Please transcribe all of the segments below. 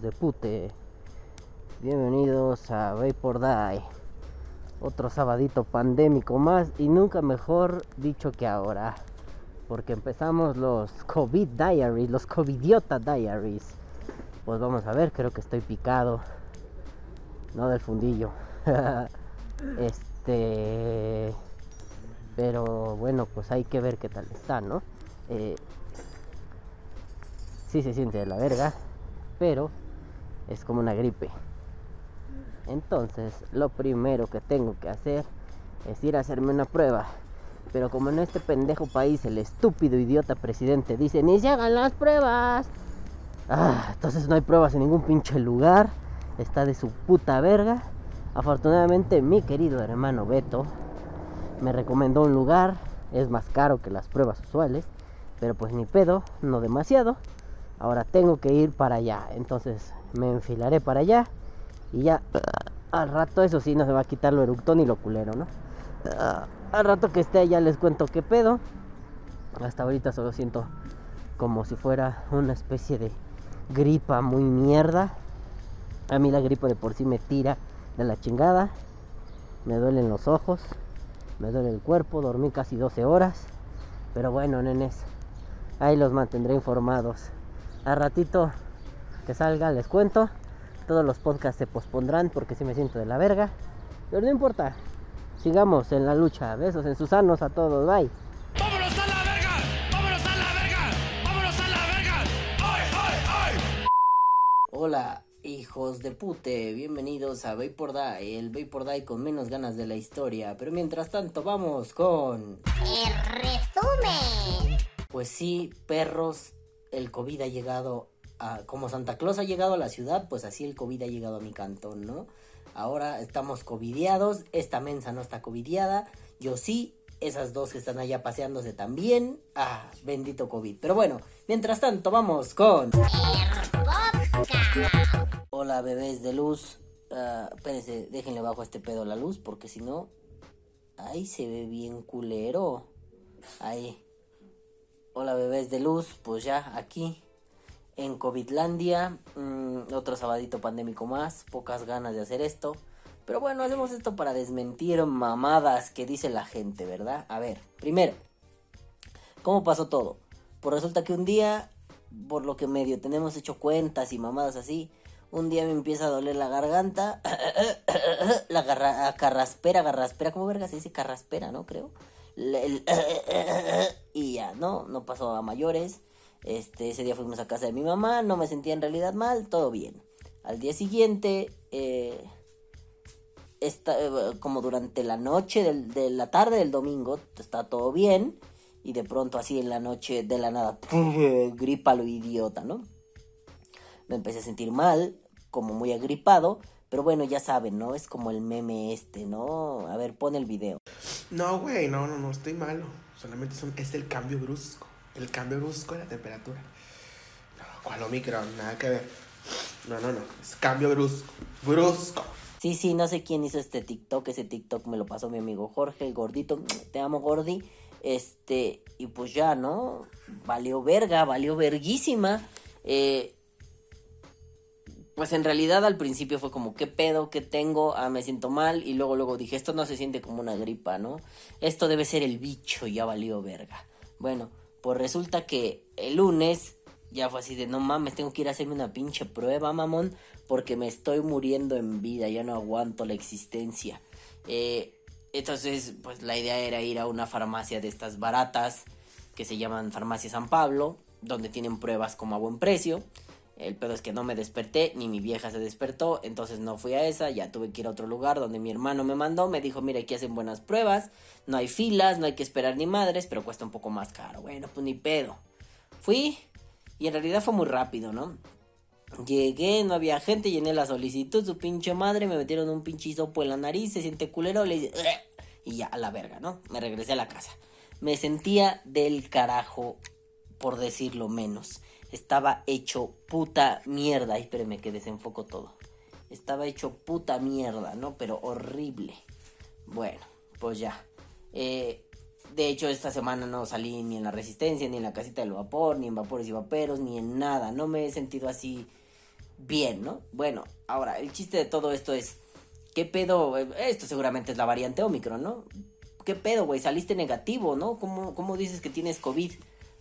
Hijos de pute. Bienvenidos a Vapor Die. Otro sabadito pandémico más y nunca mejor dicho que ahora. Porque empezamos los COVID Diaries, los COVIDiota Diaries. Pues vamos a ver, creo que estoy picado. No del fundillo. este. Pero bueno, pues hay que ver qué tal está, ¿no? Eh, sí se siente de la verga, pero es como una gripe. Entonces, lo primero que tengo que hacer es ir a hacerme una prueba. Pero como en este pendejo país el estúpido idiota presidente dice, ni se hagan las pruebas. Ah, entonces no hay pruebas en ningún pinche lugar. Está de su puta verga. Afortunadamente mi querido hermano Beto me recomendó un lugar. Es más caro que las pruebas usuales. Pero pues ni pedo, no demasiado. Ahora tengo que ir para allá. Entonces me enfilaré para allá. Y ya al rato eso sí no se va a quitar lo eructón y lo culero, ¿no? al rato que esté allá les cuento qué pedo. Hasta ahorita solo siento como si fuera una especie de gripa muy mierda. A mí la gripa de por sí me tira de la chingada. Me duelen los ojos. Me duele el cuerpo. Dormí casi 12 horas. Pero bueno, nenes. Ahí los mantendré informados. A ratito que salga les cuento. Todos los podcasts se pospondrán porque si me siento de la verga. Pero no importa. Sigamos en la lucha. Besos en sus sanos a todos. Bye. ¡Vámonos a la verga! ¡Vámonos a la verga! ¡Vámonos a la verga! ¡Ay, ay, ay! Hola, hijos de pute. Bienvenidos a Vapor Die, el Vapor Die con menos ganas de la historia. Pero mientras tanto, vamos con. El resumen. Pues sí, perros, el COVID ha llegado Como Santa Claus ha llegado a la ciudad, pues así el COVID ha llegado a mi cantón, ¿no? Ahora estamos covidiados, esta mensa no está covidiada, yo sí, esas dos que están allá paseándose también. Ah, bendito COVID. Pero bueno, mientras tanto, vamos con. Hola, bebés de luz. Ah, espérense, déjenle bajo este pedo la luz, porque si no. Ahí se ve bien culero. Ahí. Hola, bebés de luz. Pues ya, aquí. En Covidlandia. mm, otro sabadito pandémico más. Pocas ganas de hacer esto. Pero bueno, hacemos esto para desmentir mamadas que dice la gente, ¿verdad? A ver, primero. ¿Cómo pasó todo? Pues resulta que un día, por lo que medio tenemos hecho cuentas y mamadas así, un día me empieza a doler la garganta, la garra, carraspera, garraspera, ¿cómo verga se dice carraspera, no? Creo. Y ya, ¿no? No pasó a mayores. Este, ese día fuimos a casa de mi mamá, no me sentía en realidad mal, todo bien. Al día siguiente, eh, esta, eh, como durante la noche del- de la tarde del domingo está todo bien y de pronto así en la noche de la nada gripa lo idiota, ¿no? Me empecé a sentir mal, como muy agripado, pero bueno, ya saben, ¿no? Es como el meme este, ¿no? A ver, pon el video. No, güey, no, no, no, estoy malo. Solamente es, el cambio brusco. El cambio brusco de la temperatura. No, ¿cuál Omicron? Nada que ver. No, no, no. Cambio brusco. Brusco. Sí, sí, no sé quién hizo este TikTok. Ese TikTok me lo pasó mi amigo Jorge, el gordito. Te amo, Gordi. Este, y pues ya, ¿no? Valió verga, valió verguísima. Eh, pues en realidad al principio fue como, ¿qué pedo? ¿Qué tengo? Ah, me siento mal. Y luego, luego dije, esto no se siente como una gripa, ¿no? Esto debe ser el bicho, ya valió verga. Bueno, pues resulta que el lunes ya fue así de, no mames, tengo que ir a hacerme una pinche prueba, mamón, porque me estoy muriendo en vida, ya no aguanto la existencia. Eh, entonces, pues la idea era ir a una farmacia de estas baratas, que se llaman Farmacia San Pablo, donde tienen pruebas como a buen precio. El pedo es que no me desperté, ni mi vieja se despertó, entonces no fui a esa, ya tuve que ir a otro lugar donde mi hermano me mandó, me dijo, mira, aquí hacen buenas pruebas, no hay filas, no hay que esperar ni madres, pero cuesta un poco más caro. Bueno, pues ni pedo. Fui y en realidad fue muy rápido, ¿no? Llegué, no había gente, llené la solicitud, su pinche madre, me metieron un pinche hisopo en la nariz, se siente culero, le "Ugh", y ya, a la verga, ¿no? Me regresé a la casa. Me sentía del carajo, por decirlo menos. Estaba hecho puta mierda. Ay, espérenme que desenfoco todo. Estaba hecho puta mierda, ¿no? Pero horrible. Bueno, pues ya. Eh, de hecho, esta semana no salí ni en la resistencia, ni en la casita del vapor, ni en vapores y vaperos, ni en nada. No me he sentido así bien, ¿no? Bueno, ahora, el chiste de todo esto es, ¿qué pedo? Esto seguramente es la variante Omicron, ¿no? ¿Qué pedo, güey? Saliste negativo, ¿no? ¿Cómo, ¿Cómo dices que tienes COVID?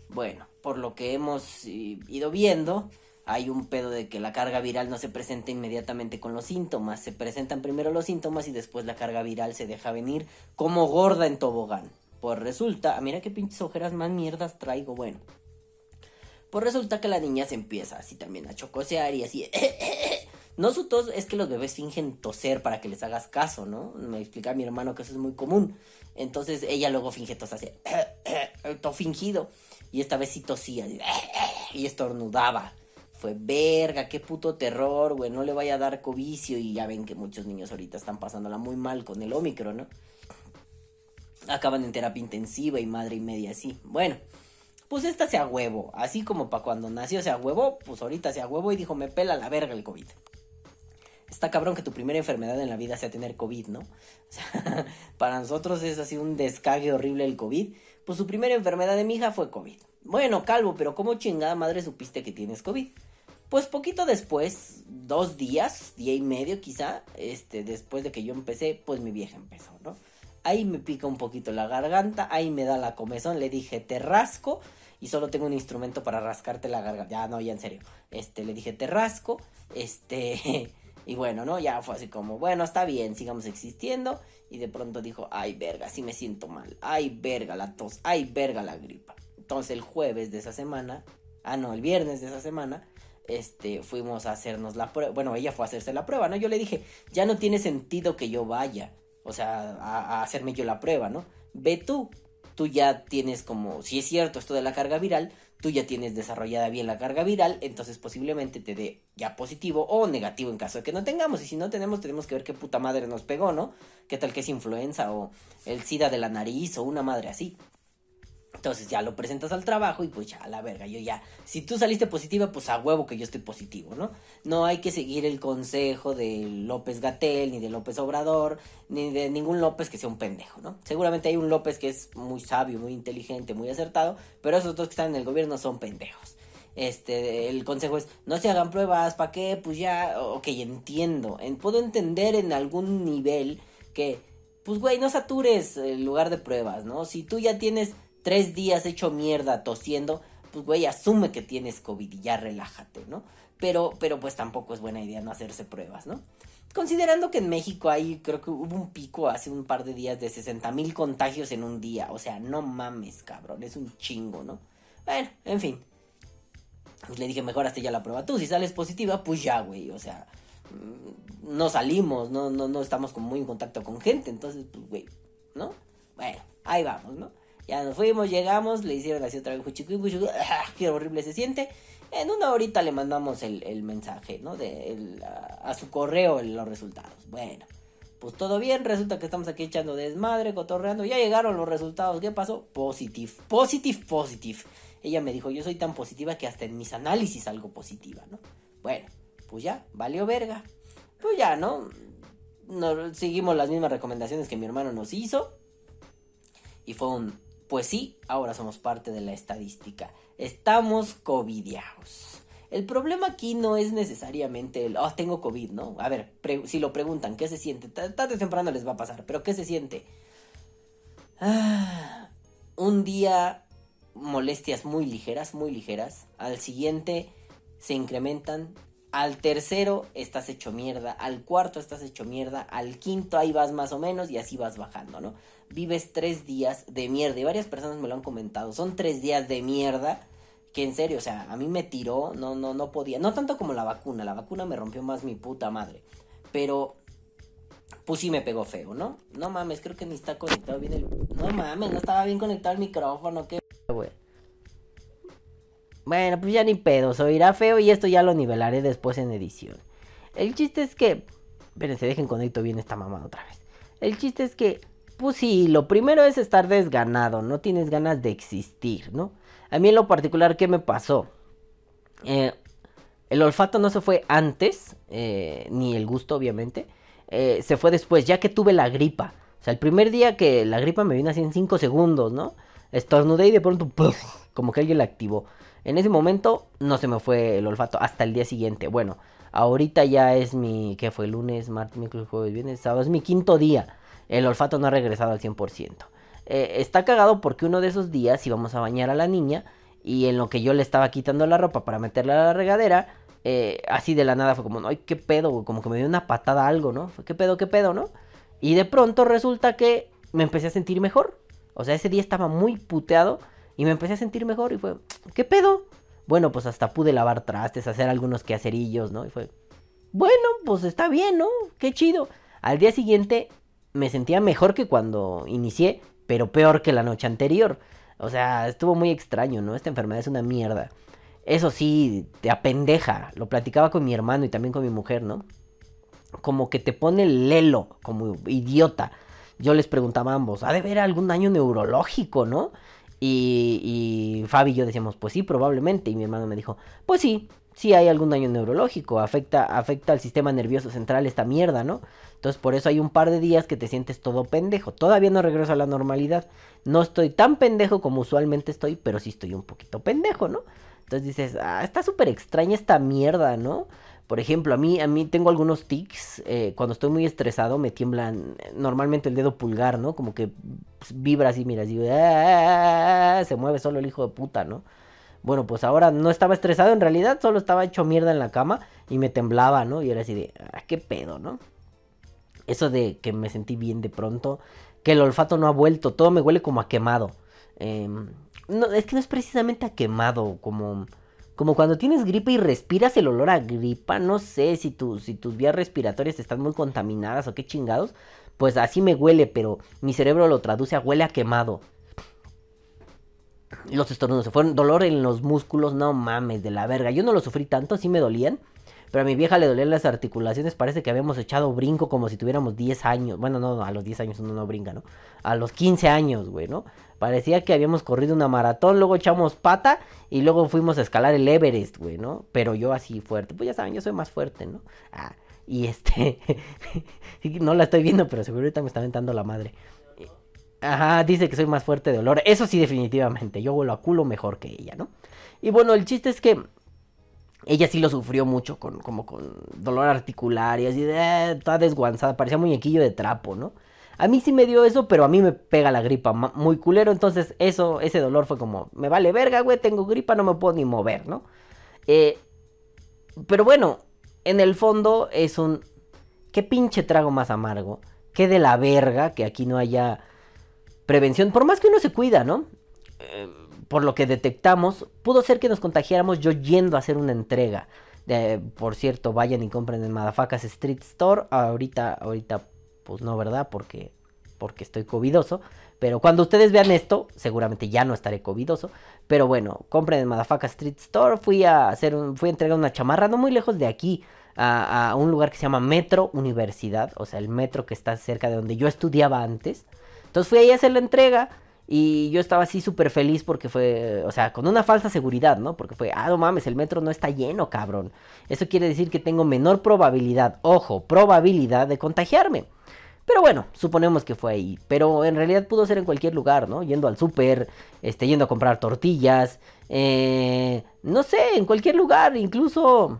Bueno, por lo que hemos eh, ido viendo, hay un pedo de que la carga viral no se presenta inmediatamente con los síntomas. Se presentan primero los síntomas y después la carga viral se deja venir como gorda en tobogán. Pues resulta, ah, mira qué pinches ojeras más mierdas traigo, bueno. Pues resulta que la niña se empieza así también a chocosear y así. No su tos, es que los bebés fingen toser para que les hagas caso, ¿no? Me explica mi hermano que eso es muy común. Entonces ella luego finge tos así, todo fingido. Y esta vez sí tosía y estornudaba. Fue verga, qué puto terror, güey. No le vaya a dar covicio. Y ya ven que muchos niños ahorita están pasándola muy mal con el Omicron, ¿no? Acaban en terapia intensiva y madre y media así. Bueno, pues esta se a huevo. Así como para cuando nació se a huevo, pues ahorita se a huevo y dijo, me pela la verga el COVID. Está cabrón que tu primera enfermedad en la vida sea tener COVID, ¿no? O sea, para nosotros es así un descague horrible el COVID. Pues su primera enfermedad de mi hija fue COVID. Bueno, calvo, pero ¿cómo chingada madre supiste que tienes COVID? Pues poquito después, dos días, día y medio quizá, este, después de que yo empecé, pues mi vieja empezó, ¿no? Ahí me pica un poquito la garganta, ahí me da la comezón, le dije, te rasco y solo tengo un instrumento para rascarte la garganta. Ya, no, ya en serio. Este, le dije, te rasco, este, y bueno, ¿no? Ya fue así como, bueno, está bien, sigamos existiendo. Y de pronto dijo, ay, verga, sí me siento mal, ay, verga la tos, ay, verga la gripa. Entonces el jueves de esa semana, ah, no, el viernes de esa semana, este, fuimos a hacernos la prueba. Bueno, ella fue a hacerse la prueba, ¿no? Yo le dije, ya no tiene sentido que yo vaya o sea, a, hacerme yo la prueba, ¿no? Ve tú, tú ya tienes como, si es cierto esto de la carga viral, tú ya tienes desarrollada bien la carga viral, entonces posiblemente te dé ya positivo o negativo en caso de que no tengamos. Y si no tenemos, tenemos que ver qué puta madre nos pegó, ¿no? ¿Qué tal que es influenza o el SIDA de la nariz o una madre así? Entonces ya lo presentas al trabajo y pues ya, a la verga, yo ya, si tú saliste positiva, pues a huevo que yo estoy positivo, ¿no? No hay que seguir el consejo de López Gatel, ni de López Obrador, ni de ningún López que sea un pendejo, ¿no? Seguramente hay un López que es muy sabio, muy inteligente, muy acertado, pero esos dos que están en el gobierno son pendejos. Este, el consejo es, no se hagan pruebas, ¿para qué? Pues ya, ok, entiendo, puedo entender en algún nivel que, pues güey, no satures el lugar de pruebas, ¿no? Si tú ya tienes tres días hecho mierda tosiendo, pues güey, asume que tienes COVID y ya relájate, ¿no? Pero, pero pues tampoco es buena idea no hacerse pruebas, ¿no? Considerando que en México hay, creo que hubo un pico hace un par de días de 60 mil contagios en un día. O sea, no mames, cabrón, es un chingo, ¿no? Bueno, en fin. Pues le dije, mejor hasta ya la prueba tú. Si sales positiva, pues ya, güey. O sea, mm, no salimos, no, no, no estamos como muy en contacto con gente. Entonces, pues, güey, ¿no? Bueno, ahí vamos, ¿no? Ya nos fuimos, llegamos, le hicieron así otra vez, ¡ah! qué horrible se siente. En una horita le mandamos el, mensaje, ¿no? De, a, su correo los resultados. Bueno, pues todo bien, resulta que estamos aquí echando desmadre, cotorreando. Ya llegaron los resultados, ¿qué pasó? Positive, positive, positive. Ella me dijo, yo soy tan positiva que hasta en mis análisis algo positiva, ¿no? Bueno, pues ya, valió verga. Pues ya, ¿no? seguimos las mismas recomendaciones que mi hermano nos hizo. Y fue un pues sí, ahora somos parte de la estadística. Estamos covidiados. El problema aquí no es necesariamente el, oh, tengo COVID, ¿no? A ver, si lo preguntan, ¿qué se siente? Tarde o temprano les va a pasar, pero ¿qué se siente? Ah, un día molestias muy ligeras, muy ligeras. Al siguiente se incrementan. Al tercero estás hecho mierda. Al cuarto estás hecho mierda. Al quinto ahí vas más o menos y así vas bajando, ¿no? Vives tres días de mierda. Y varias personas me lo han comentado. Son tres días de mierda. Que en serio, o sea, a mí me tiró. No, no, no podía. No tanto como la vacuna. La vacuna me rompió más mi puta madre. Pero. Pues sí me pegó feo, ¿no? No mames, creo que ni está conectado bien el. No mames, no estaba bien conectado el micrófono. Qué. Bueno, pues ya ni pedo. Se oirá feo y esto ya lo nivelaré después en edición. El chiste es que. Espérense, dejen conecto bien esta mamada otra vez. El chiste es que pues sí, lo primero es estar desganado, no tienes ganas de existir, ¿no? A mí en lo particular, ¿qué me pasó? Eh, el olfato no se fue antes, eh, ni el gusto, obviamente. Eh, se fue después, ya que tuve la gripa. O sea, el primer día que la gripa me vino así en 5 segundos, ¿no? Estornudé y de pronto, como que alguien la activó. En ese momento no se me fue el olfato hasta el día siguiente. Bueno, ahorita ya es mi, ¿qué fue? Lunes, martes, miércoles, jueves, viernes, sábado. Es mi quinto día. El olfato no ha regresado al 100%. Eh, está cagado porque uno de esos días íbamos a bañar a la niña y en lo que yo le estaba quitando la ropa para meterla a la regadera, eh, así de la nada fue como, ay, qué pedo, como que me dio una patada algo, ¿no? Fue, ¿Qué pedo, qué pedo, no? Y de pronto resulta que me empecé a sentir mejor. O sea, ese día estaba muy puteado y me empecé a sentir mejor y fue, ¿qué pedo? Bueno, pues hasta pude lavar trastes, hacer algunos quehacerillos, ¿no? Y fue, bueno, pues está bien, ¿no? Qué chido. Al día siguiente me sentía mejor que cuando inicié, pero peor que la noche anterior. O sea, estuvo muy extraño, ¿no? Esta enfermedad es una mierda. Eso sí, te apendeja. Lo platicaba con mi hermano y también con mi mujer, ¿no? Como que te pone el lelo, como idiota. Yo les preguntaba a ambos, ¿ha de haber algún daño neurológico, no? Y, y Fabi y yo decíamos, pues sí, probablemente. Y mi hermano me dijo, pues sí, sí hay algún daño neurológico. Afecta, afecta al sistema nervioso central esta mierda, ¿no? Entonces por eso hay un par de días que te sientes todo pendejo. Todavía no regreso a la normalidad. No estoy tan pendejo como usualmente estoy, pero sí estoy un poquito pendejo, ¿no? Entonces dices, ah, está súper extraña esta mierda, ¿no? Por ejemplo, a mí, a mí tengo algunos tics. eh, cuando estoy muy estresado me tiemblan eh, normalmente el dedo pulgar, ¿no? Como que pues, vibra así, mira, así, "Ah", se mueve solo el hijo de puta, ¿no? Bueno, pues ahora no estaba estresado en realidad, solo estaba hecho mierda en la cama y me temblaba, ¿no? Y era así de, ah, qué pedo, ¿no? Eso de que me sentí bien de pronto, que el olfato no ha vuelto, todo me huele como a quemado. Em, no, es que no es precisamente a quemado, como, como cuando tienes gripa y respiras el olor a gripa, no sé si, tu, si tus vías respiratorias están muy contaminadas o qué chingados, pues así me huele, pero mi cerebro lo traduce a huele a quemado. Los estornudos se fueron, dolor en los músculos, no mames, de la verga. Yo no lo sufrí tanto, sí me dolían. Pero a mi vieja le dolían las articulaciones, parece que habíamos echado brinco como si tuviéramos 10 años. Bueno, no, a los 10 años uno no brinca, ¿no? A los 15 años, güey, ¿no? Parecía que habíamos corrido una maratón, luego echamos pata y luego fuimos a escalar el Everest, güey, ¿no? Pero yo así fuerte, pues ya saben, yo soy más fuerte, ¿no? Ah, y este, no la estoy viendo, pero seguro ahorita me está aventando la madre. Ajá, dice que soy más fuerte de olor. Eso sí, definitivamente. Yo vuelo a culo mejor que ella, ¿no? Y bueno, el chiste es que ella sí lo sufrió mucho, con, como con dolor articular y así de eh, toda desguanzada. Parecía muñequillo de trapo, ¿no? A mí sí me dio eso, pero a mí me pega la gripa muy culero. Entonces, eso, ese dolor fue como, me vale verga, güey, tengo gripa, no me puedo ni mover, ¿no? Eh, pero bueno, en el fondo es un. ¿Qué pinche trago más amargo? ¿Qué de la verga que aquí no haya prevención? Por más que uno se cuida, ¿no? Eh, por lo que detectamos, pudo ser que nos contagiáramos yo yendo a hacer una entrega. Eh, por cierto, vayan y compren en Madafacas Street Store. Ahorita, ahorita, pues no, ¿verdad? Porque, porque estoy covidoso. Pero cuando ustedes vean esto, seguramente ya no estaré covidoso. Pero bueno, compren en Madafacas Street Store. Fui a hacer un, fui a entregar una chamarra no muy lejos de aquí. A, a un lugar que se llama Metro Universidad. O sea, el metro que está cerca de donde yo estudiaba antes. Entonces fui ahí a hacer la entrega. Y yo estaba así súper feliz porque fue, o sea, con una falsa seguridad, ¿no? Porque fue, ah, no mames, el metro no está lleno, cabrón. Eso quiere decir que tengo menor probabilidad, ojo, probabilidad de contagiarme. Pero bueno, suponemos que fue ahí. Pero en realidad pudo ser en cualquier lugar, ¿no? Yendo al súper, este, yendo a comprar tortillas, eh, no sé, en cualquier lugar, incluso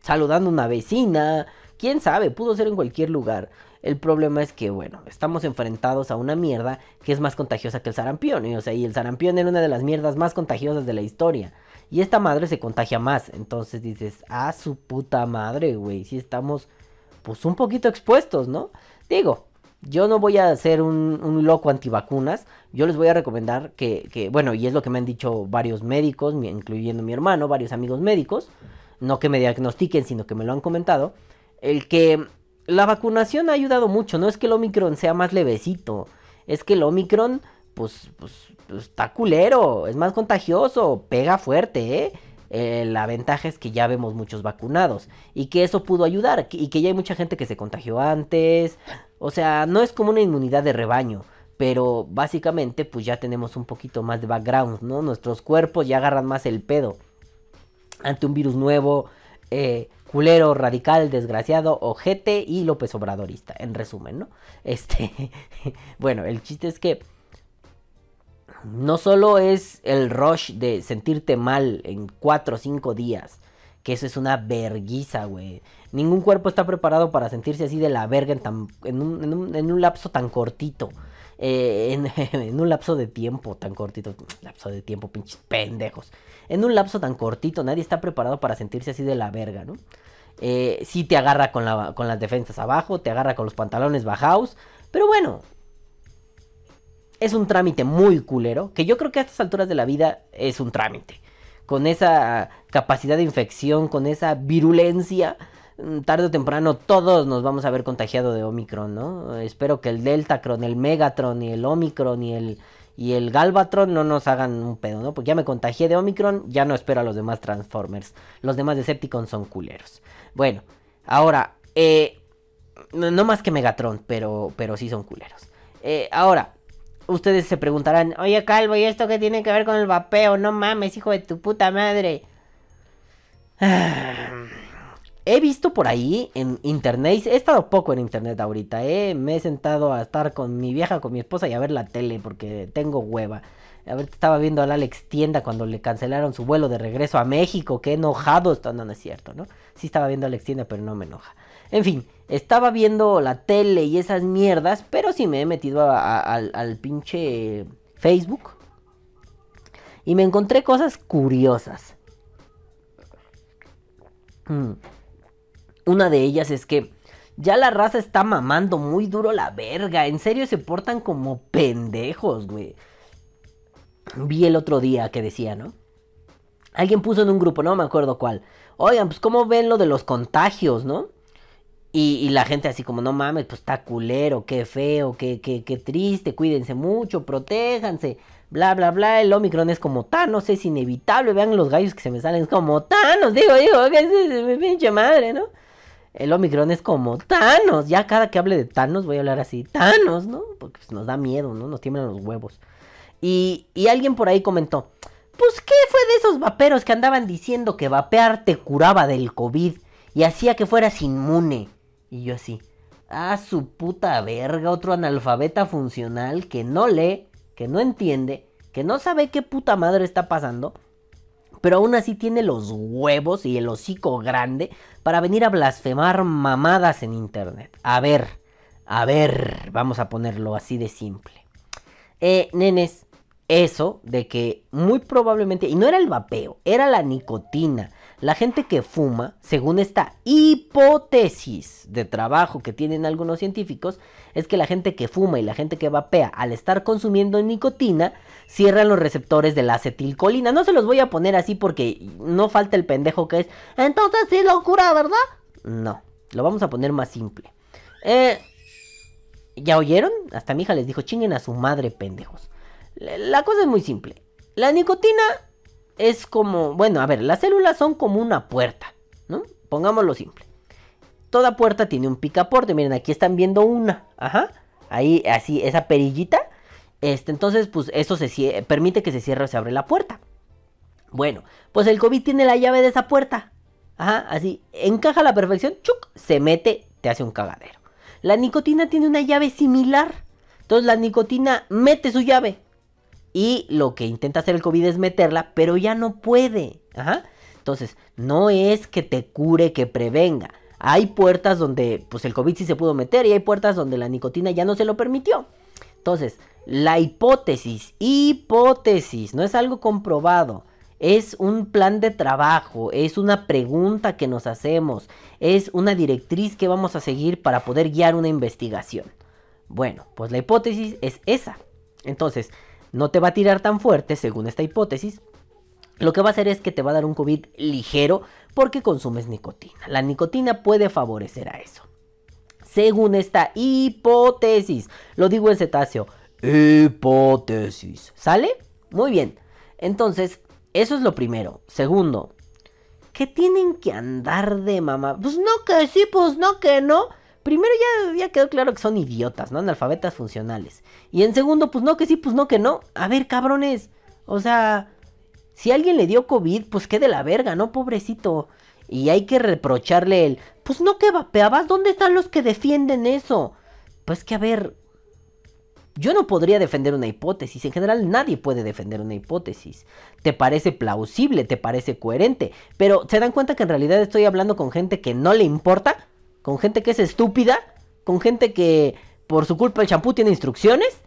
saludando a una vecina, quién sabe, pudo ser en cualquier lugar. El problema es que, bueno, estamos enfrentados a una mierda que es más contagiosa que el sarampión. Y, o sea, y el sarampión era una de las mierdas más contagiosas de la historia. Y esta madre se contagia más. Entonces dices, ah, su puta madre, güey. Si estamos, pues, un poquito expuestos, ¿no? Digo, yo no voy a ser un, un loco antivacunas. Yo les voy a recomendar que, que, bueno, y es lo que me han dicho varios médicos, incluyendo mi hermano, varios amigos médicos. No que me diagnostiquen, sino que me lo han comentado. El que la vacunación ha ayudado mucho. No es que el Omicron sea más levecito. Es que el Omicron, pues, pues, pues, está culero. Es más contagioso. Pega fuerte, ¿eh? Eh, la ventaja es que ya vemos muchos vacunados. Y que eso pudo ayudar. Y que ya hay mucha gente que se contagió antes. O sea, no es como una inmunidad de rebaño. Pero básicamente, pues ya tenemos un poquito más de background, ¿no? Nuestros cuerpos ya agarran más el pedo ante un virus nuevo. eh, culero, radical, desgraciado, ojete y López Obradorista, en resumen, ¿no? Este, bueno, el chiste es que no solo es el rush de sentirte mal en 4 o 5 días, que eso es una verguiza, güey. Ningún cuerpo está preparado para sentirse así de la verga en, tan- en un, en un- en un lapso tan cortito. Eh, en, un lapso de tiempo tan cortito. Lapso de tiempo, pinches pendejos. En un lapso tan cortito, nadie está preparado para sentirse así de la verga, ¿no? Eh, te agarra con, la- con las defensas abajo, te agarra con los pantalones bajados. Pero bueno, es un trámite muy culero, que yo creo que a estas alturas de la vida es un trámite. Con esa capacidad de infección, con esa virulencia, tarde o temprano todos nos vamos a ver contagiado de Omicron, ¿no? Espero que el Deltacron, el Megatron y el Omicron y el, y el Galvatron no nos hagan un pedo, ¿no? Porque ya me contagié de Omicron, ya no espero a los demás Transformers. Los demás Decepticons son culeros. Bueno, ahora, eh, no, más que Megatron, pero, pero sí son culeros. Eh, ahora, ustedes se preguntarán, oye Calvo, ¿y esto qué tiene que ver con el vapeo? No mames, hijo de tu puta madre. He visto por ahí en internet, he estado poco en internet ahorita, eh, me he sentado a estar con mi vieja, con mi esposa y a ver la tele porque tengo hueva. A estaba viendo al Alex Tienda cuando le cancelaron su vuelo de regreso a México, qué enojado está, no, es cierto, ¿no? Sí estaba viendo a Alex Tienda, pero no me enoja. En fin, estaba viendo la tele y esas mierdas, pero sí me he metido al, pinche Facebook. Y me encontré cosas curiosas. Mm. Una de ellas es que ya la raza está mamando muy duro la verga. En serio se portan como pendejos, güey. Vi el otro día que decía, ¿no? Alguien puso en un grupo, no me acuerdo cuál. Oigan, pues cómo ven lo de los contagios, ¿no? Y, la gente así como, no mames, pues está culero, qué feo, qué, qué, qué triste, cuídense mucho, protéjanse, bla, bla, bla. El Omicron es como Thanos, es inevitable. Vean los gallos que se me salen, es como Thanos, digo, digo, que es, pinche madre, ¿no? El Omicron es como Thanos. Ya cada que hable de Thanos voy a hablar así, Thanos, ¿no? Porque pues, nos da miedo, ¿no? Nos tiemblan los huevos. Y, y alguien por ahí comentó, pues ¿qué fue de esos vaperos que andaban diciendo que vapear te curaba del COVID y hacía que fueras inmune? Y yo así, ah, su puta verga, otro analfabeta funcional que no lee, que no entiende, que no sabe qué puta madre está pasando, pero aún así tiene los huevos y el hocico grande para venir a blasfemar mamadas en internet. A ver, a ver, vamos a ponerlo así de simple. Eh, nenes, eso de que muy probablemente, y no era el vapeo, era la nicotina. La gente que fuma, según esta hipótesis de trabajo que tienen algunos científicos, es que la gente que fuma y la gente que vapea, al estar consumiendo nicotina, cierran los receptores de la acetilcolina. No se los voy a poner así porque no falta el pendejo que es. Entonces sí locura, ¿verdad? No, lo vamos a poner más simple. Eh, ¿Ya oyeron? Hasta mi hija les dijo, chinguen a su madre, pendejos. La, cosa es muy simple. La nicotina es como, bueno, a ver, las células son como una puerta, ¿no? Pongámoslo simple. Toda puerta tiene un picaporte, miren, aquí están viendo una, ajá. Ahí, así, esa perillita. Este, entonces, pues eso se permite que se cierre o se abre la puerta. Bueno, pues el COVID tiene la llave de esa puerta. Ajá, así, encaja a la perfección, chuc, se mete, te hace un cagadero. La nicotina tiene una llave similar. Entonces la nicotina mete su llave. Y lo que intenta hacer el COVID es meterla, pero ya no puede. Ajá. Entonces, no es que te cure, que prevenga. Hay puertas donde pues el COVID sí se pudo meter y hay puertas donde la nicotina ya no se lo permitió. Entonces, la hipótesis, hipótesis, no es algo comprobado. Es un plan de trabajo, es una pregunta que nos hacemos, es una directriz que vamos a seguir para poder guiar una investigación. Bueno, pues la hipótesis es esa. Entonces, no te va a tirar tan fuerte según esta hipótesis. Lo que va a hacer es que te va a dar un COVID ligero porque consumes nicotina. La nicotina puede favorecer a eso. Según esta hipótesis. Lo digo en cetáceo. Hipótesis. ¿Sale? Muy bien. Entonces, eso es lo primero. Segundo, que tienen que andar de mamá. Pues no que sí, pues no que no. Primero ya, quedó claro que son idiotas, ¿no? Analfabetas funcionales. Y en segundo, pues no que sí, pues no que no. A ver, cabrones. O sea, si alguien le dio COVID, pues qué de la verga, ¿no? Pobrecito. Y hay que reprocharle el, pues no que vapeabas, ¿dónde están los que defienden eso? Pues que a ver, yo no podría defender una hipótesis, en general nadie puede defender una hipótesis. Te parece plausible, te parece coherente, pero ¿se dan cuenta que en realidad estoy hablando con gente que no le importa? ¿Con gente que es estúpida? ¿Con gente que por su culpa el champú tiene instrucciones?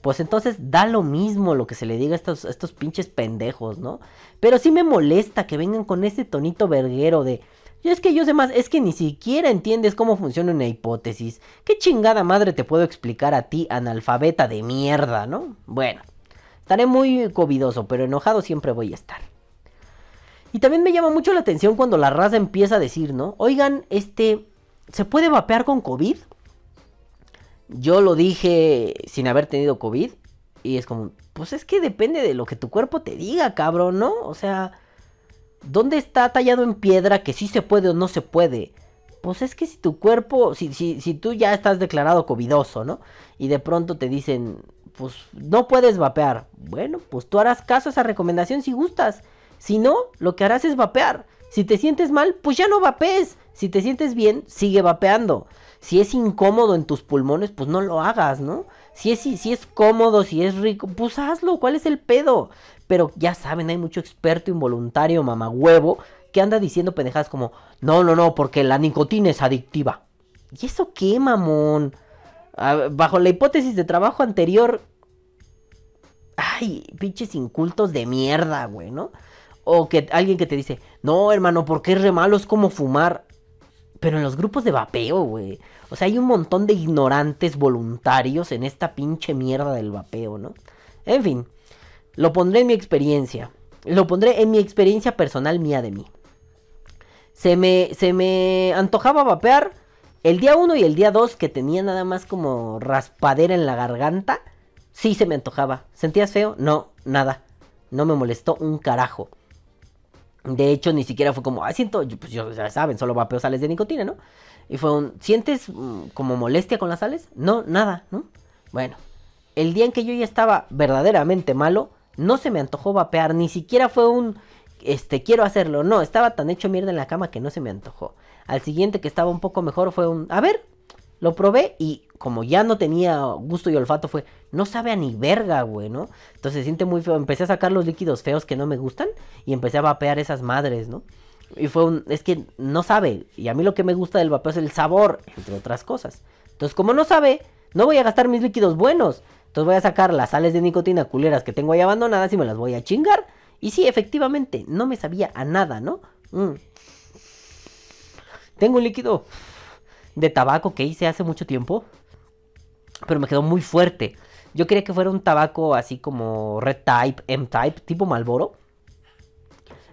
Pues entonces da lo mismo lo que se le diga a estos, pinches pendejos, ¿no? Pero sí me molesta que vengan con ese tonito verguero de... Es que yo sé más, es que ni siquiera entiendes cómo funciona una hipótesis. ¿Qué chingada madre te puedo explicar a ti, analfabeta de mierda, no? Bueno, estaré muy covidoso, pero enojado siempre voy a estar. Y también me llama mucho la atención cuando la raza empieza a decir, ¿no? Oigan, este, ¿se puede vapear con COVID? Yo lo dije sin haber tenido COVID. Y es como, pues es que depende de lo que tu cuerpo te diga, cabrón, ¿no? O sea, ¿dónde está tallado en piedra que sí se puede o no se puede? Pues es que si tu cuerpo, si, si, si tú ya estás declarado covidoso, ¿no? Y de pronto te dicen, pues no puedes vapear. Bueno, pues tú harás caso a esa recomendación si gustas. Si no, lo que harás es vapear. Si te sientes mal, pues ya no vapees. Si te sientes bien, sigue vapeando. Si es incómodo en tus pulmones, pues no lo hagas, ¿no? Si es, si, si es cómodo, si es rico, pues hazlo. ¿Cuál es el pedo? Pero ya saben, hay mucho experto involuntario, mamagüevo, que anda diciendo pendejadas como, no, no, no, porque la nicotina es adictiva. ¿Y eso qué, mamón? Bajo la hipótesis de trabajo anterior, ay, pinches incultos de mierda, güey, ¿no? O que alguien que te dice, no, hermano, porque es re malo, es como fumar. Pero en los grupos de vapeo, güey. O sea, hay un montón de ignorantes voluntarios en esta pinche mierda del vapeo, ¿no? En fin, lo pondré en mi experiencia. Lo pondré en mi experiencia personal mía de mí. Se me, se me antojaba vapear el día 1 y el día 2 que tenía nada más como raspadera en la garganta. Sí se me antojaba. ¿Sentías feo? No, nada. No me molestó un carajo. De hecho, ni siquiera fue como, ah, siento, pues ya saben, solo vapeo sales de nicotina, ¿no? Y fue un, ¿sientes mm, como molestia con las sales? No, nada, ¿no? Bueno, el día en que yo ya estaba verdaderamente malo, no se me antojó vapear, ni siquiera fue un, este, quiero hacerlo, no, estaba tan hecho mierda en la cama que no se me antojó. Al siguiente que estaba un poco mejor fue un, a ver, lo probé y como ya no tenía gusto y olfato fue, no sabe a ni verga, güey, ¿no? Entonces se siente muy feo. Empecé a sacar los líquidos feos que no me gustan y empecé a vapear esas madres, ¿no? Y fue un, es que no sabe. Y a mí lo que me gusta del vapeo es el sabor, entre otras cosas. Entonces como no sabe, no voy a gastar mis líquidos buenos. Entonces voy a sacar las sales de nicotina culeras que tengo ahí abandonadas y me las voy a chingar. Y sí, efectivamente, no me sabía a nada, ¿no? Mm. Tengo un líquido de tabaco que hice hace mucho tiempo. Pero me quedó muy fuerte. Yo quería que fuera un tabaco así como Red Type, M Type, tipo Malboro.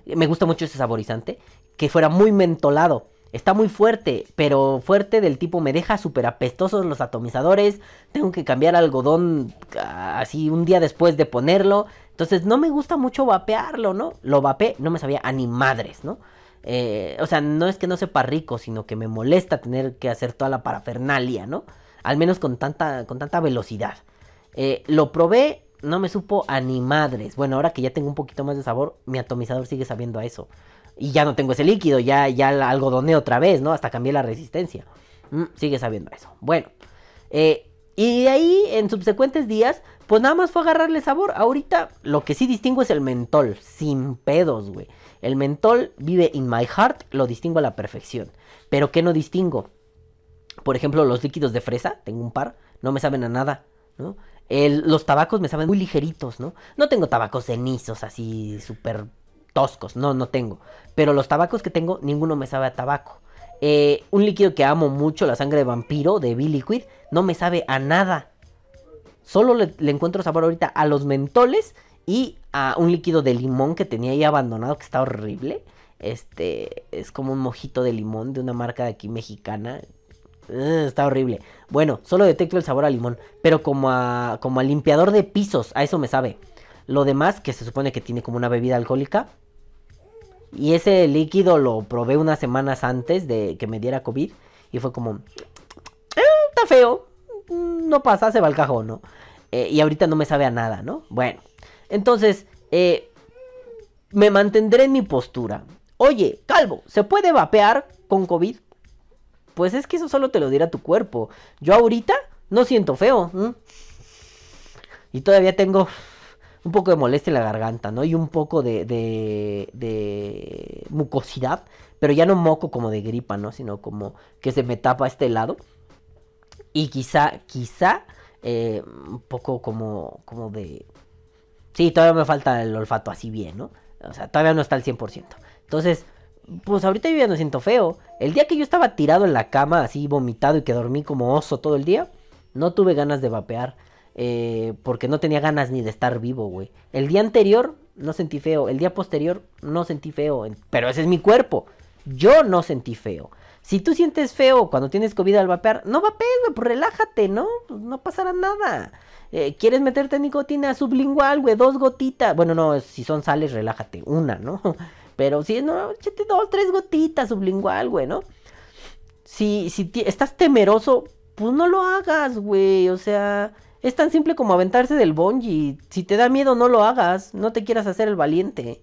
Me gusta mucho ese saborizante. Que fuera muy mentolado. Está muy fuerte, pero fuerte del tipo me deja súper apestosos los atomizadores. Tengo que cambiar algodón ah, así un día después de ponerlo. Entonces no me gusta mucho vapearlo, ¿no? Lo vapeé, no me sabía a ni madres, ¿no? Eh, o sea, no es que no sepa rico, sino que me molesta tener que hacer toda la parafernalia, ¿no? Al menos con tanta, con tanta velocidad. Eh, lo probé, no me supo a ni madres. Bueno, ahora que ya tengo un poquito más de sabor, mi atomizador sigue sabiendo a eso y ya no tengo ese líquido, ya, ya algodoné otra vez, ¿no? Hasta cambié la resistencia. Mm, sigue sabiendo eso. Bueno, eh, y de ahí en subsecuentes días, pues nada más fue agarrarle sabor. Ahorita lo que sí distingo es el mentol, sin pedos, güey. El mentol vive in my heart, lo distingo a la perfección. Pero ¿qué no distingo? Por ejemplo, los líquidos de fresa, tengo un par, no me saben a nada, los tabacos me saben muy ligeritos, ¿no? No tengo tabacos cenizos así súper toscos, no, no tengo. Pero los tabacos que tengo, ninguno me sabe a tabaco. Eh, un líquido que amo mucho, la sangre de vampiro de B-Liquid, no me sabe a nada. Solo le, encuentro sabor ahorita a los mentoles y a un líquido de limón que tenía ahí abandonado que está horrible. Este es como un mojito de limón de una marca de aquí mexicana. está horrible. Bueno, solo detecto el sabor a limón, pero como a, como limpiador de pisos, a eso me sabe. Lo demás, que se supone que tiene como una bebida alcohólica, y ese líquido lo probé unas semanas antes de que me diera COVID. Y fue como, eh, está feo. No pasa, se va al cajón, ¿no? Eh, y ahorita no me sabe a nada, ¿no? Bueno, entonces, eh, me mantendré en mi postura. Oye, Calvo, ¿se puede vapear con COVID? Pues es que eso solo te lo dirá tu cuerpo. Yo ahorita no siento feo. Y todavía tengo un poco de molestia en la garganta, ¿no? Y un poco de, de, de mucosidad. Pero ya no moco como de gripa, ¿no? Sino como que se me tapa este lado. Y quizá, quizá, eh, un poco como, como de... Sí, todavía me falta el olfato así bien, ¿no? O sea, todavía no está al 100%. Entonces, pues ahorita yo ya no siento feo. El día que yo estaba tirado en la cama, así vomitado y que dormí como oso todo el día, no tuve ganas de vapear. eh, porque no tenía ganas ni de estar vivo, güey. El día anterior no sentí feo. El día posterior no sentí feo. Pero ese es mi cuerpo. Yo no sentí feo. Si tú sientes feo cuando tienes COVID al vapear, no vapees, güey, pues relájate, ¿no? Pues no pasará nada. Eh, ¿Quieres meterte nicotina sublingual, güey? Dos gotitas. Bueno, no, si son sales, relájate. Una, ¿no? Pero si no, échate dos, tres gotitas sublingual, güey, ¿no? Si, si estás temeroso, pues no lo hagas, güey. O sea, es tan simple como aventarse del bungee. Si te da miedo, no lo hagas. No te quieras hacer el valiente.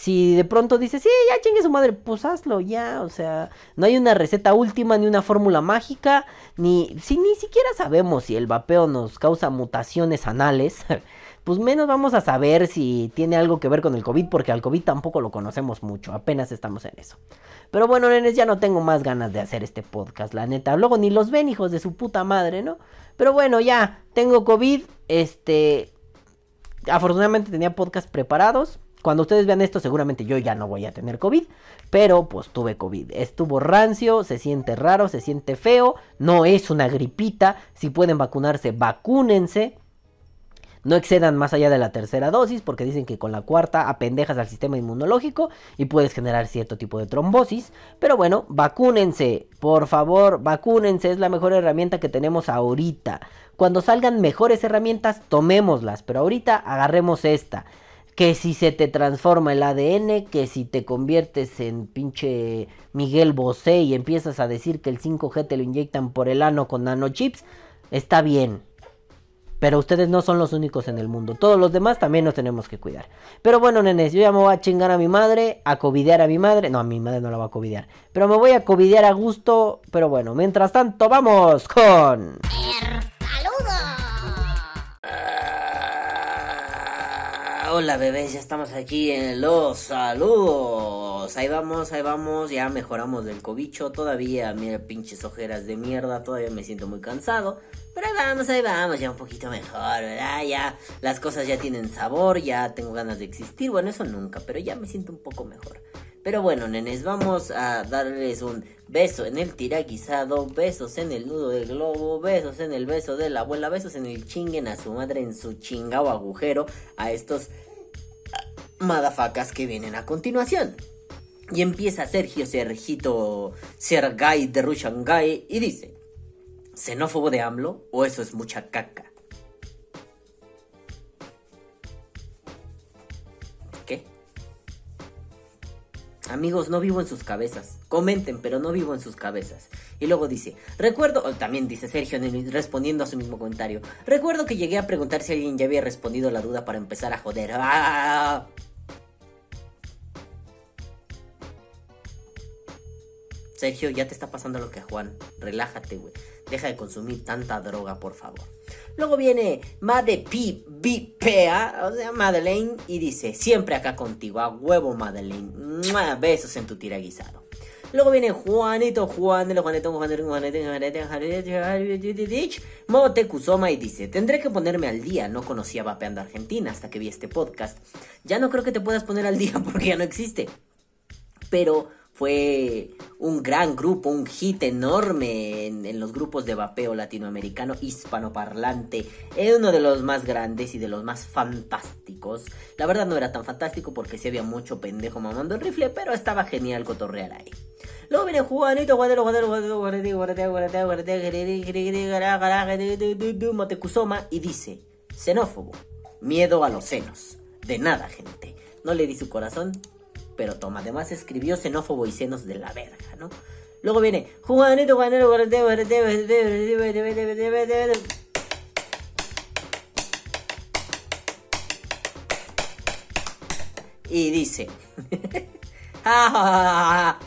Si de pronto dices, sí, ya chingue su madre, pues hazlo ya. O sea, no hay una receta última ni una fórmula mágica. Ni, si ni siquiera sabemos si el vapeo nos causa mutaciones anales. Pues menos vamos a saber si tiene algo que ver con el COVID, porque al COVID tampoco lo conocemos mucho, apenas estamos en eso. Pero bueno, nenes, ya no tengo más ganas de hacer este podcast, la neta. Luego ni los ven, hijos de su puta madre, ¿no? Pero bueno, ya, tengo COVID, este... Afortunadamente tenía podcast preparados. Cuando ustedes vean esto, seguramente yo ya no voy a tener COVID. Pero pues tuve COVID. Estuvo rancio, se siente raro, se siente feo. No es una gripita. Si pueden vacunarse, vacúnense. No excedan más allá de la tercera dosis porque dicen que con la cuarta apendejas al sistema inmunológico y puedes generar cierto tipo de trombosis. Pero bueno, vacúnense, por favor, vacúnense, es la mejor herramienta que tenemos ahorita. Cuando salgan mejores herramientas, tomémoslas, pero ahorita agarremos esta. Que si se te transforma el ADN, que si te conviertes en pinche Miguel Bosé y empiezas a decir que el 5G te lo inyectan por el ano con nanochips, está bien. Pero ustedes no son los únicos en el mundo. Todos los demás también nos tenemos que cuidar. Pero bueno, nenes, yo ya me voy a chingar a mi madre, a covidear a mi madre. No, a mi madre no la va a covidear. Pero me voy a covidear a gusto. Pero bueno, mientras tanto, vamos con... Ah, Hola bebés, ya estamos aquí en los saludos. Ahí vamos, ahí vamos, ya mejoramos del cobicho. Todavía, mira, pinches ojeras de mierda, todavía me siento muy cansado. Pero ahí vamos, ahí vamos, ya un poquito mejor, ¿verdad? Ya las cosas ya tienen sabor, ya tengo ganas de existir. Bueno, eso nunca, pero ya me siento un poco mejor. Pero bueno, nenes, vamos a darles un beso en el tiraguisado, besos en el nudo del globo, besos en el beso de la abuela, besos en el chinguen a su madre en su chingado agujero a estos ah, madafacas que vienen a continuación. Y empieza Sergio Sergito Sergay de Rushangay y dice: ¿Xenófobo de AMLO o eso es mucha caca? Amigos, no vivo en sus cabezas. Comenten, pero no vivo en sus cabezas. Y luego dice, recuerdo, o también dice Sergio respondiendo a su mismo comentario, recuerdo que llegué a preguntar si alguien ya había respondido la duda para empezar a joder. ¡Ah! Sergio, ya te está pasando lo que Juan. Relájate, güey. Deja de consumir tanta droga, por favor. Luego viene Made o sea, Madeleine, y dice, siempre acá contigo, a huevo Madeleine. Besos en tu tiraguisado. Luego viene Juanito, Juanito, Juanito, Juanito, Juanito, Juanito, Juanito, Mote Kusoma y dice, tendré que ponerme al día, no conocía Vapeando Argentina hasta que vi este podcast. Ya no creo que te puedas poner al día porque ya no existe pero fue un gran grupo, un hit enorme en, los grupos de vapeo latinoamericano hispanoparlante. Es uno de los más grandes y de los más fantásticos. La verdad no era tan fantástico porque sí había mucho pendejo mamando el rifle, pero estaba genial cotorrear ahí. Luego viene Juanito Guadero, Guadero, Guadero, Guadero, Guadero, Guadero, Guadero, Matecuzoma y dice, xenófobo, miedo a los senos. De nada, gente. No le di su corazón, pero toma, además escribió xenófobo y senos de la verga, ¿no? Luego viene Juanito, Juanito. Y dice.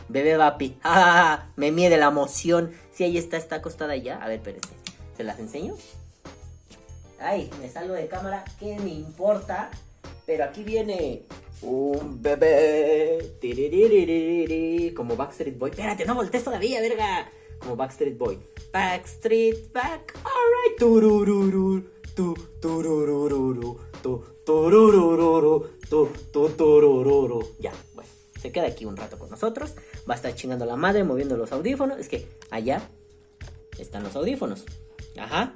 Bebé ja. Me mide la emoción. Sí, ahí está, está acostada ya. A ver, espérense. ¿Se las enseño? Ay, me salgo de cámara. ¿Qué me importa? Pero aquí viene un bebé. Como Backstreet Boy. Espérate, no voltees todavía, verga. Como Backstreet Boy. Backstreet back. Alright. Turururu. Tu, turururu. Tu, turururu. Tu, tu, turururu. Ya, bueno. Se queda aquí un rato con nosotros. Va a estar chingando la madre, moviendo los audífonos. Es que allá están los audífonos. Ajá.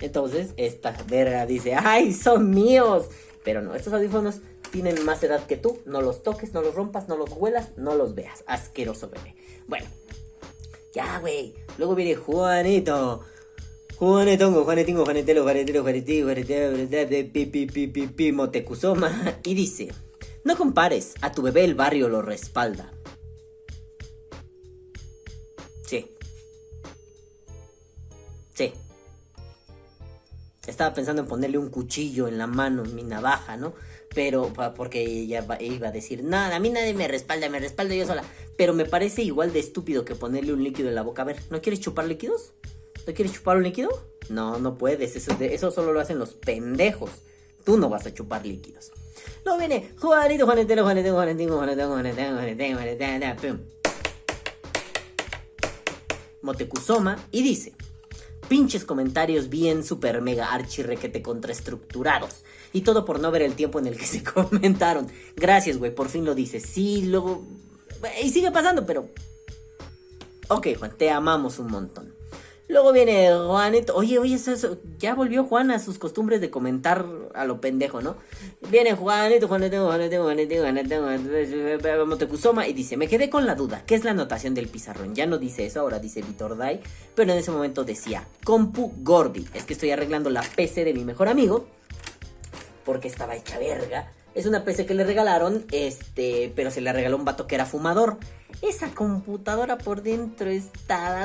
Entonces, esta verga dice, ¡ay, son míos! Pero no, estos audífonos tienen más edad que tú. No los toques, no los rompas, no los huelas, no los veas. Asqueroso bebé. Bueno, ya, güey. Luego viene Juanito. Juanetongo, Juanetingo, Juanetelo, Juanetelo, pi, pi, Motecuzoma. Y dice, no compares, a tu bebé el barrio lo respalda. Sí. Sí. Estaba pensando en ponerle un cuchillo en la mano, mi navaja, ¿no? Pero, porque ella iba a decir, nada, a mí nadie me respalda, me respaldo yo sola. Pero me parece igual de estúpido que ponerle un líquido en la boca. A ver, ¿no quieres chupar líquidos? ¿No quieres chupar un líquido? No, no puedes, eso, eso solo lo hacen los pendejos. Tú no vas a chupar líquidos. Luego viene Juanito, Juanetelo, Juanetelo, Juanetito, Juanetelo, Juanetelo, Juanetelo, Juanetelo, pum. Motecuzoma y dice Pinches comentarios bien super mega archi requete contraestructurados. Y todo por no ver el tiempo en el que se comentaron. Gracias, güey, por fin lo dices. Sí, luego... Y sigue pasando, pero... Ok, Juan, te amamos un montón. Luego viene Juanito. Oye, oye, eso, eso, ya volvió Juan a sus costumbres de comentar a lo pendejo, ¿no? Viene Juanito, Juanito, Juanito, Juanito, Juanito, Juanito, Motecuzoma y dice, me quedé con la duda, ¿qué es la anotación del pizarrón? Ya no dice eso, ahora dice Vitor Dai, pero en ese momento decía, Compu Gordi, es que estoy arreglando la PC de mi mejor amigo, porque estaba hecha verga. Es una PC que le regalaron, este, pero se le regaló un vato que era fumador. Esa computadora por dentro estaba...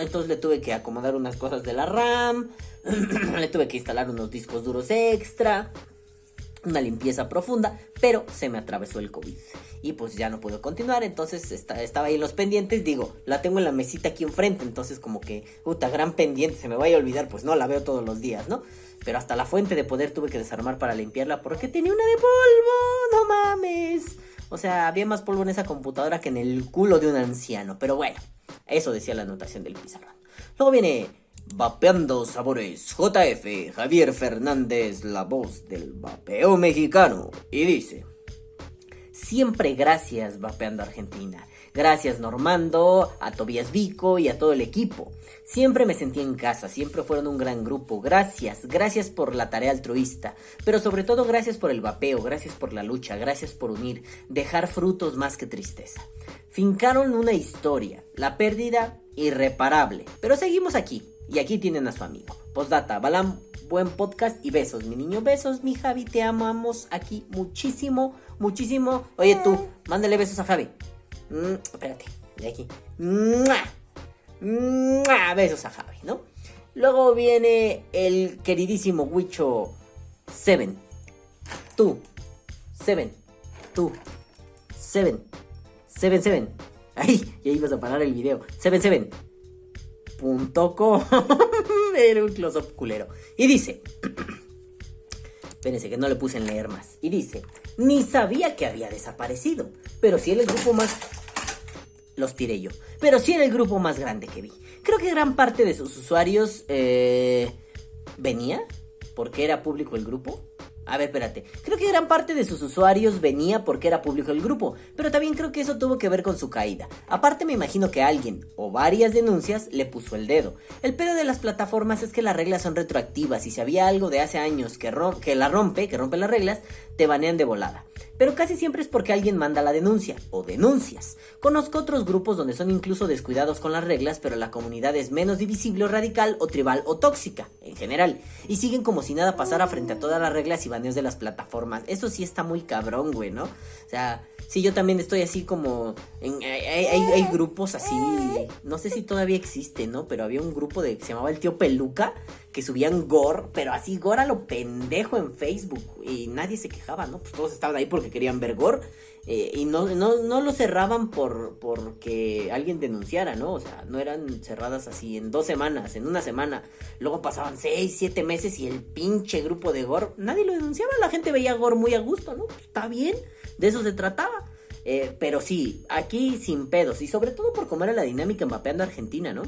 Entonces le tuve que acomodar unas cosas de la RAM, le tuve que instalar unos discos duros extra, una limpieza profunda, pero se me atravesó el COVID. Y pues ya no puedo continuar, entonces esta- estaba ahí los pendientes, digo, la tengo en la mesita aquí enfrente, entonces como que, puta, gran pendiente, se me vaya a olvidar, pues no, la veo todos los días, ¿no? Pero hasta la fuente de poder tuve que desarmar para limpiarla porque tenía una de polvo, no mames. O sea, había más polvo en esa computadora que en el culo de un anciano, pero bueno, eso decía la anotación del pizarrón. Luego viene Vapeando Sabores JF Javier Fernández, la voz del vapeo mexicano, y dice... Siempre gracias, Vapeando Argentina. Gracias, Normando, a Tobias Vico y a todo el equipo. Siempre me sentí en casa, siempre fueron un gran grupo. Gracias, gracias por la tarea altruista. Pero sobre todo, gracias por el vapeo, gracias por la lucha, gracias por unir, dejar frutos más que tristeza. Fincaron una historia, la pérdida irreparable. Pero seguimos aquí, y aquí tienen a su amigo. Postdata, Balam, buen podcast y besos, mi niño. Besos, mi Javi, te amamos aquí muchísimo, muchísimo. Oye, tú, mándale besos a Javi. Mm, espérate, de aquí. ¡Mua! ¡Mua! Besos a Javi, ¿no? Luego viene el queridísimo Wicho Seven. Tú, Seven, tú, Seven, Seven, Seven. Ay, ya ibas a parar el video. Seven, Seven. Punto com. Era un close-up culero. Y dice. Espérense que no le puse en leer más. Y dice, ni sabía que había desaparecido. Pero sí era el grupo más... Los tiré yo. Pero sí era el grupo más grande que vi. Creo que gran parte de sus usuarios... eh, venía. Porque era público el grupo. A ver, espérate. Creo que gran parte de sus usuarios venía porque era público el grupo, pero también creo que eso tuvo que ver con su caída. Aparte me imagino que alguien, o varias denuncias, le puso el dedo. El pedo de las plataformas es que las reglas son retroactivas y si había algo de hace años que, que la rompe, que rompe las reglas, te banean de volada. Pero casi siempre es porque alguien manda la denuncia, o denuncias. Conozco otros grupos donde son incluso descuidados con las reglas, pero la comunidad es menos divisible o radical o tribal o tóxica, en general. Y siguen como si nada pasara frente a todas las reglas y baneos de las plataformas. Eso sí está muy cabrón, güey, ¿no? O sea, sí, yo también estoy así como... en- hay, grupos así... No sé si todavía existe, ¿no? Pero había un grupo de, que se llamaba el tío Peluca, que subían gore, pero así gore a lo pendejo en Facebook. Y nadie se quejaba, ¿no? Pues todos estaban ahí porque querían ver gore. eh, y no, no, no lo cerraban por porque alguien denunciara, ¿no? O sea, no eran cerradas así en dos semanas, en una semana. Luego pasaban seis, siete meses y el pinche grupo de gore, nadie lo denunciaba. La gente veía gore muy a gusto, ¿no? Pues, está bien, de eso se trataba. Eh, pero sí, aquí sin pedos. Y sobre todo por cómo era la dinámica en Vapeando Argentina, ¿no?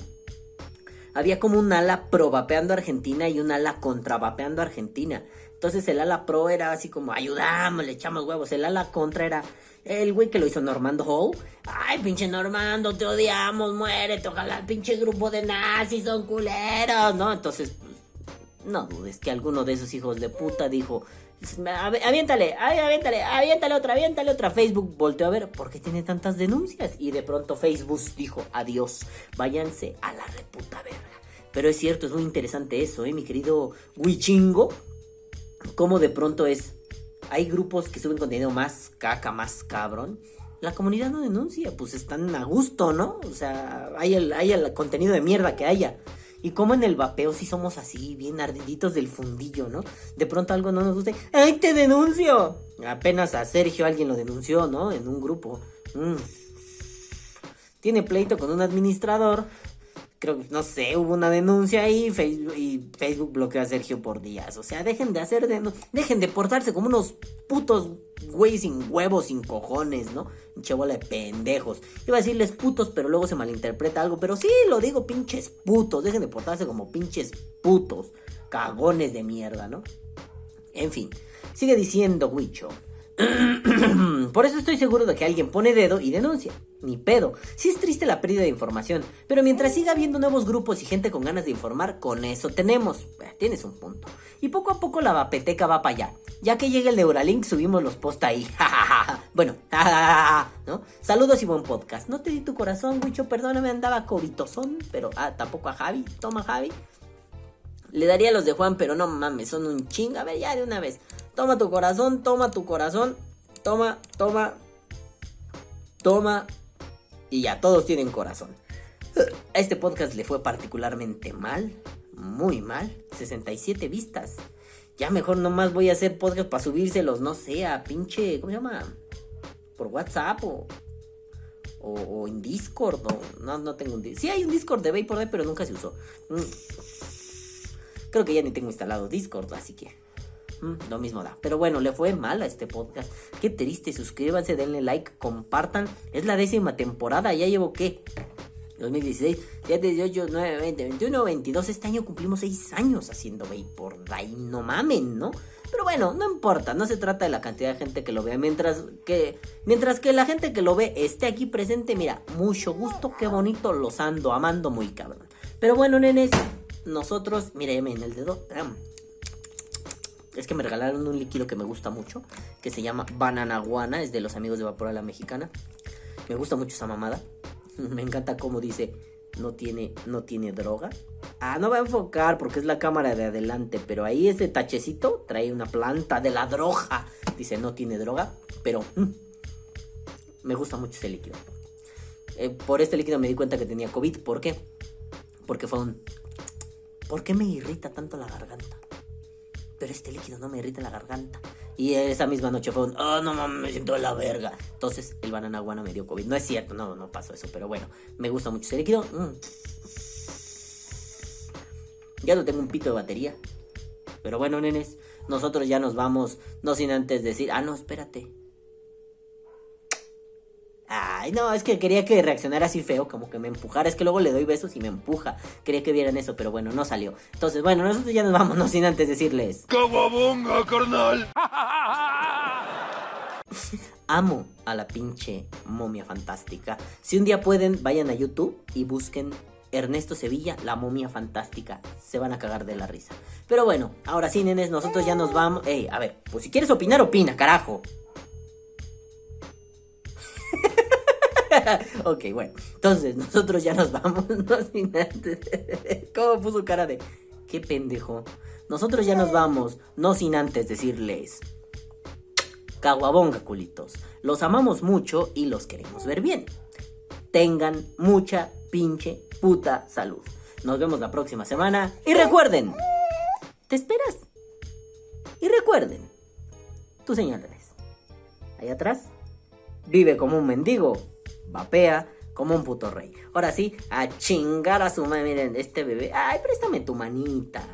Había como un ala pro vapeando Argentina y un ala contra vapeando Argentina. Entonces el ala pro era así como ayudamos, le echamos huevos. El ala contra era el güey que lo hizo Normando Hall. Ay, pinche Normando, te odiamos, muérete. Ojalá pinche grupo de nazis son culeros, ¿no? Entonces, pues, no dudes que alguno de esos hijos de puta dijo, "Avi- aviéntale, aviéntale, aviéntale otra, aviéntale otra. Facebook volteó a ver, ¿por qué tiene tantas denuncias? Y de pronto Facebook dijo, adiós, váyanse a la reputa verga. Pero es cierto, es muy interesante eso, ¿eh? Mi querido Huichingo, cómo de pronto es, hay grupos que suben contenido más caca, más cabrón. La comunidad no denuncia, pues están a gusto, ¿no? O sea, el, hay el contenido de mierda que haya. Y como en el vapeo sí somos así, bien ardiditos del fundillo, ¿no? De pronto algo no nos guste. ¡Ay, te denuncio! Apenas a Sergio alguien lo denunció, ¿no? En un grupo. Mm. Tiene pleito con un administrador. Creo que, no sé, hubo una denuncia ahí Facebook, y Facebook bloqueó a Sergio por días. O sea, dejen de hacer, de, dejen de portarse como unos putos güey sin huevos, sin cojones, ¿no? Pinche bola de pendejos. Iba a decirles putos, pero luego se malinterpreta algo. Pero sí, lo digo, pinches putos. Dejen de portarse como pinches putos. Cagones de mierda, ¿no? En fin, sigue diciendo Huicho. Por eso estoy seguro de que alguien pone dedo y denuncia. Ni pedo. Sí es triste la pérdida de información, pero mientras siga habiendo nuevos grupos y gente con ganas de informar, con eso tenemos. Eh, tienes un punto. Y poco a poco la vapeteca va para allá. Ya que llegue el Neuralink, subimos los posts ahí. bueno, ¿no? Saludos y buen podcast. No te di tu corazón, Wicho, perdóname, andaba covitosón, pero ah, tampoco a Javi. Toma, Javi. Le daría los de Juan, pero no mames, son un ching. A ver, ya de una vez. Toma tu corazón, toma tu corazón. Toma, toma. Toma. Y ya, todos tienen corazón. A este podcast le fue particularmente mal. Muy mal. 67 vistas. Ya mejor nomás voy a hacer podcast para subírselos, no sé, a pinche. ¿Cómo se llama? Por WhatsApp o. O, en Discord. O, no, no tengo un Discord. Sí hay un Discord de Vaporwave, pero nunca se usó. Mm. Creo que ya ni tengo instalado Discord, así que lo mismo da. Pero bueno, le fue mal a este podcast. Qué triste. Suscríbanse, denle like, compartan. Es la décima temporada. Ya llevo qué? 2016, 7, 18, 9, 20, 21, 22. Este año cumplimos 6 años haciendo Vapor Day. No mamen, ¿no? Pero bueno, no importa, no se trata de la cantidad de gente que lo vea. Mientras que, mientras que la gente que lo ve esté aquí presente, mira, mucho gusto, qué bonito, los ando amando muy cabrón. Pero bueno, nenes, nosotros, mira, ya me en el dedo. Es que me regalaron un líquido que me gusta mucho, que se llama Banana Guana, es de los amigos de Vapor a la Mexicana. Me gusta mucho esa mamada. Me encanta cómo dice, no tiene, no tiene droga. Ah, no va a enfocar porque es la cámara de adelante, pero ahí ese tachecito trae una planta de la droga. Dice, no tiene droga, pero mm, me gusta mucho ese líquido. Eh, por este líquido me di cuenta que tenía COVID. ¿Por qué? Porque fue un... ¿Por qué me irrita tanto la garganta? Pero este líquido no me irrita la garganta. Y esa misma noche fue un, oh, no mames, me siento la verga. Entonces el banana guana me dio COVID. No es cierto, no, no pasó eso, pero bueno, me gusta mucho ese líquido. Mm. Ya no tengo un pito de batería. Pero bueno, nenes, nosotros ya nos vamos, no sin antes decir, ah, no, espérate. Ay, no, es que quería que reaccionara así feo, como que me empujara. Es que luego le doy besos y me empuja. Quería que vieran eso, pero bueno, no salió. Entonces, bueno, nosotros ya nos vamos, no sin antes decirles. ¡Caguabonga, carnal! Amo a la pinche momia fantástica. Si un día pueden, vayan a YouTube y busquen Ernesto Sevilla, la momia fantástica. Se van a cagar de la risa. Pero bueno, ahora sí, nenes, nosotros ya nos vamos. Ey, a ver, pues si quieres opinar, opina, carajo. ok, bueno. Entonces, nosotros ya nos vamos. No sin antes. ¿Cómo puso cara de.? Qué pendejo. Nosotros ya nos vamos. No sin antes decirles. Caguabonga, culitos. Los amamos mucho y los queremos ver bien. Tengan mucha pinche puta salud. Nos vemos la próxima semana. Y recuerden. te esperas. Y recuerden, tú señálales. Ahí atrás, vive como un mendigo, vapea como un puto rey. Ahora sí, a chingar a su madre. Miren, este bebé. Ay, préstame tu manita.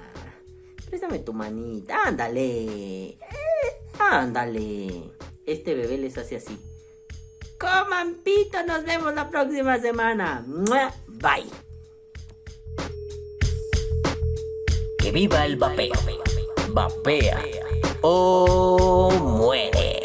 Préstame tu manita. Ándale. Eh, ándale. Este bebé les hace así. Coman pito, nos vemos la próxima semana. Bye. Que viva el vapeo. Vapea o muere.